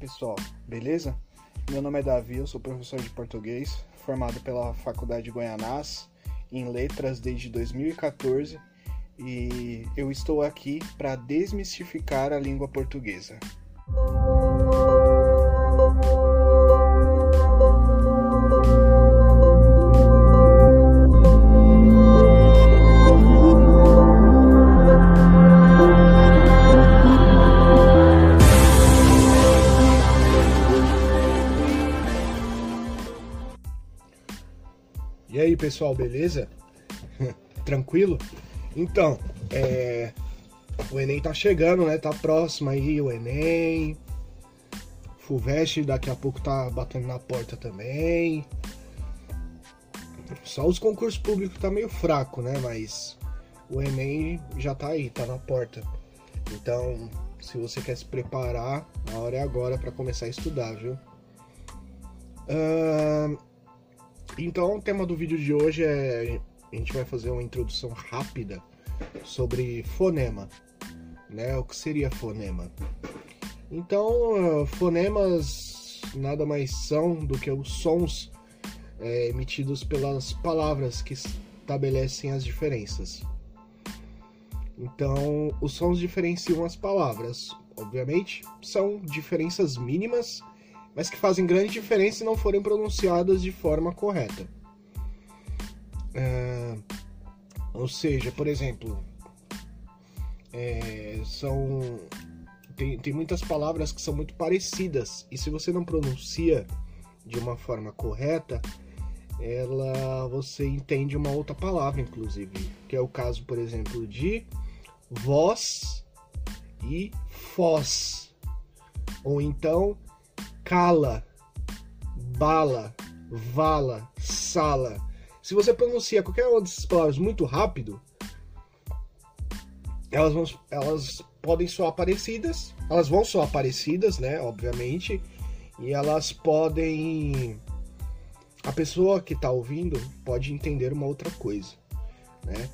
pessoal, beleza? Meu nome é Davi, eu sou professor de português, formado pela Faculdade Goianás em letras desde 2014 e eu estou aqui para desmistificar a língua portuguesa. Pessoal, beleza? Tranquilo? Então, é... o Enem tá chegando, né? Tá próximo aí o Enem. Fulvestre daqui a pouco tá batendo na porta também. Só os concursos públicos tá meio fraco, né? Mas o Enem já tá aí, tá na porta. Então, se você quer se preparar, a hora é agora para começar a estudar, viu? Uh, então, o tema do vídeo de hoje é a gente vai fazer uma introdução rápida sobre fonema, né? O que seria fonema? Então, fonemas nada mais são do que os sons é, emitidos pelas palavras que estabelecem as diferenças. Então, os sons diferenciam as palavras. Obviamente, são diferenças mínimas mas que fazem grande diferença se não forem pronunciadas de forma correta. É, ou seja, por exemplo, é, são tem, tem muitas palavras que são muito parecidas e se você não pronuncia de uma forma correta, ela você entende uma outra palavra, inclusive, que é o caso, por exemplo, de voz e foz, ou então cala, bala, vala, sala. Se você pronuncia qualquer uma dessas palavras muito rápido, elas, vão, elas podem soar parecidas, elas vão soar parecidas, né? Obviamente, e elas podem. A pessoa que está ouvindo pode entender uma outra coisa, né?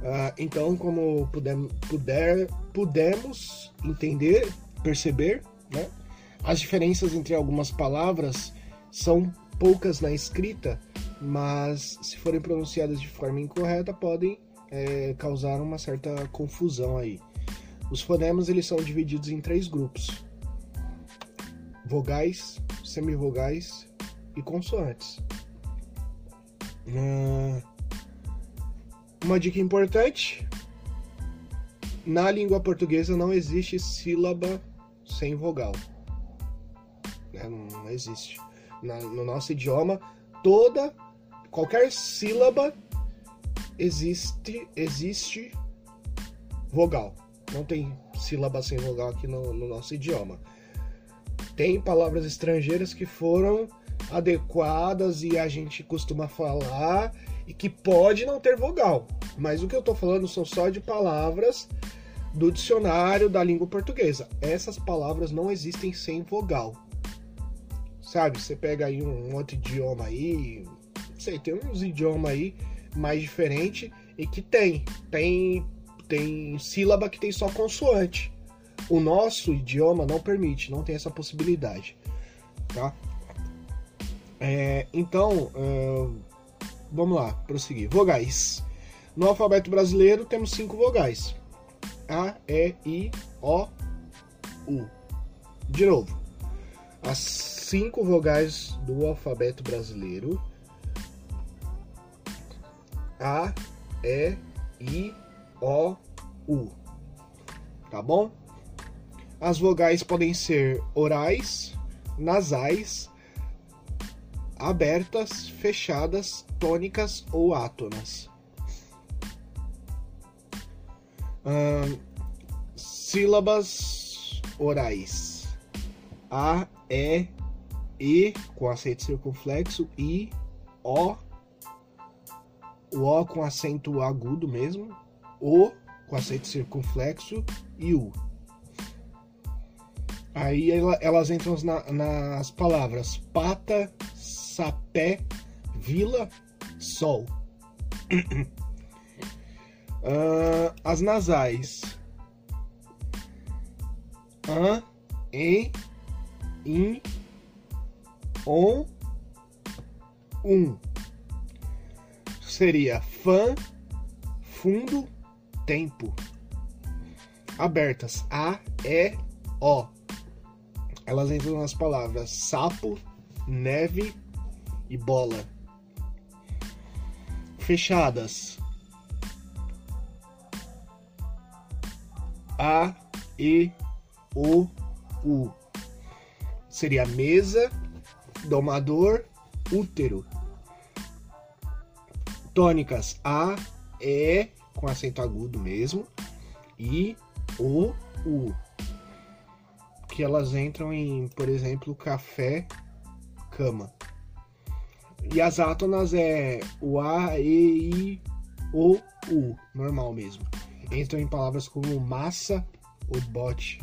Uh, então, como puder, puder, pudemos entender, perceber, né? As diferenças entre algumas palavras são poucas na escrita, mas se forem pronunciadas de forma incorreta podem é, causar uma certa confusão aí. Os fonemas eles são divididos em três grupos: vogais, semivogais e consoantes. Ah, uma dica importante: na língua portuguesa não existe sílaba sem vogal né? não, não, existe. Na, no nosso idioma, toda, qualquer sílaba existe, existe vogal. Não tem sílaba sem vogal aqui no, no nosso idioma. Tem palavras estrangeiras que foram adequadas e a gente costuma falar e que pode não ter vogal. Mas o que eu estou falando são só de palavras do dicionário da língua portuguesa. Essas palavras não existem sem vogal sabe? Você pega aí um outro idioma aí, sei, tem uns idiomas aí mais diferentes e que tem, tem, tem sílaba que tem só consoante. O nosso idioma não permite, não tem essa possibilidade, tá? É, então, uh, vamos lá, prosseguir. Vogais. No alfabeto brasileiro temos cinco vogais: A, E, I, O, U. De novo, as cinco vogais do alfabeto brasileiro: A, E, I, O, U. Tá bom? As vogais podem ser orais, nasais, abertas, fechadas, tônicas ou átonas. Hum, sílabas orais. A, E, E com acento circunflexo, I, O, o O com acento agudo mesmo, O com acento circunflexo e U. Aí elas entram na, nas palavras pata, sapé, vila, sol. uh, as nasais. An, em, in, on, um. Seria fã, fundo, tempo. Abertas A, E, O. Elas entram nas palavras sapo, neve e bola. Fechadas. A, E, O, U. Seria mesa, domador, útero. Tônicas A, E, com acento agudo mesmo, I, O, U. Que elas entram em, por exemplo, café, cama. E as átonas é o A, E, I, O, U, normal mesmo. Entram em palavras como massa ou bote.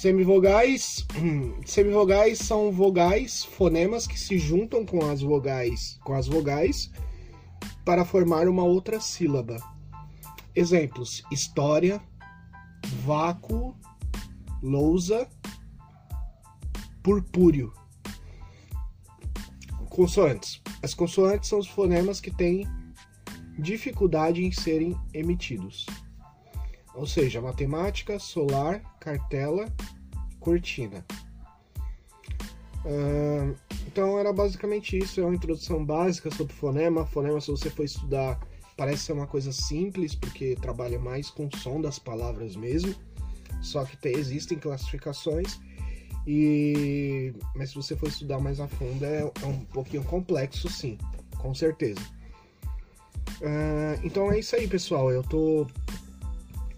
Semivogais. Semivogais são vogais, fonemas que se juntam com as vogais, com as vogais para formar uma outra sílaba. Exemplos: história, vácuo, lousa, purpúreo. Consoantes. As consoantes são os fonemas que têm dificuldade em serem emitidos. Ou seja, matemática, solar, cartela, cortina. Uh, então era basicamente isso, é uma introdução básica sobre fonema. Fonema, se você for estudar, parece ser uma coisa simples, porque trabalha mais com o som das palavras mesmo. Só que tem, existem classificações. E mas se você for estudar mais a fundo é, é um pouquinho complexo, sim, com certeza. Uh, então é isso aí, pessoal. Eu tô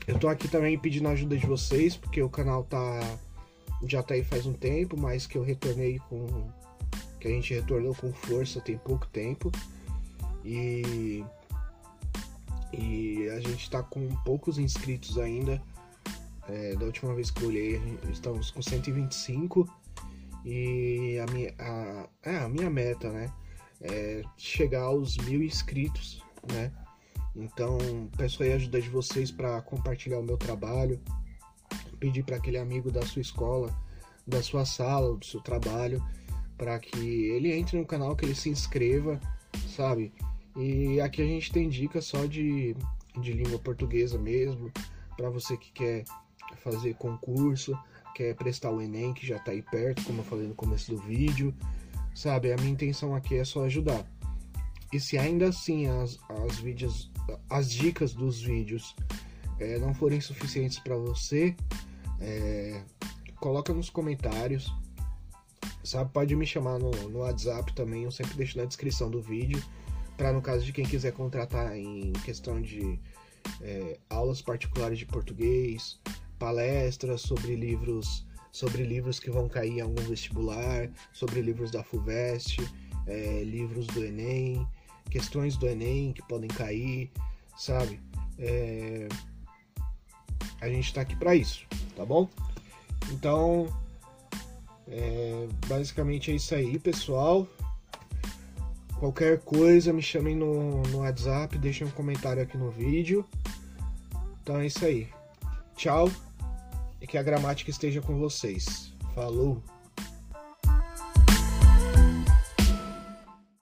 eu tô aqui também pedindo a ajuda de vocês porque o canal tá já tá aí faz um tempo, mas que eu retornei com que a gente retornou com força tem pouco tempo e e a gente tá com poucos inscritos ainda. É, da última vez que eu olhei, estamos com 125 e a minha, a, é, a minha meta, né, é chegar aos mil inscritos, né? Então peço aí a ajuda de vocês para compartilhar o meu trabalho, pedir para aquele amigo da sua escola, da sua sala, do seu trabalho, para que ele entre no canal, que ele se inscreva, sabe? E aqui a gente tem dicas só de, de língua portuguesa mesmo, para você que quer fazer concurso, quer prestar o Enem, que já está aí perto, como eu falei no começo do vídeo, sabe? A minha intenção aqui é só ajudar. E se ainda assim as, as, vídeos, as dicas dos vídeos é, não forem suficientes para você, é, coloca nos comentários. Sabe, pode me chamar no, no WhatsApp também, eu sempre deixo na descrição do vídeo. Para no caso de quem quiser contratar em questão de é, aulas particulares de português, palestras sobre livros sobre livros que vão cair em algum vestibular, sobre livros da FUVEST, é, livros do Enem, questões do Enem que podem cair, sabe? É... A gente está aqui para isso, tá bom? Então, é... basicamente é isso aí, pessoal. Qualquer coisa, me chamem no, no WhatsApp, deixem um comentário aqui no vídeo. Então é isso aí. Tchau e que a gramática esteja com vocês. Falou!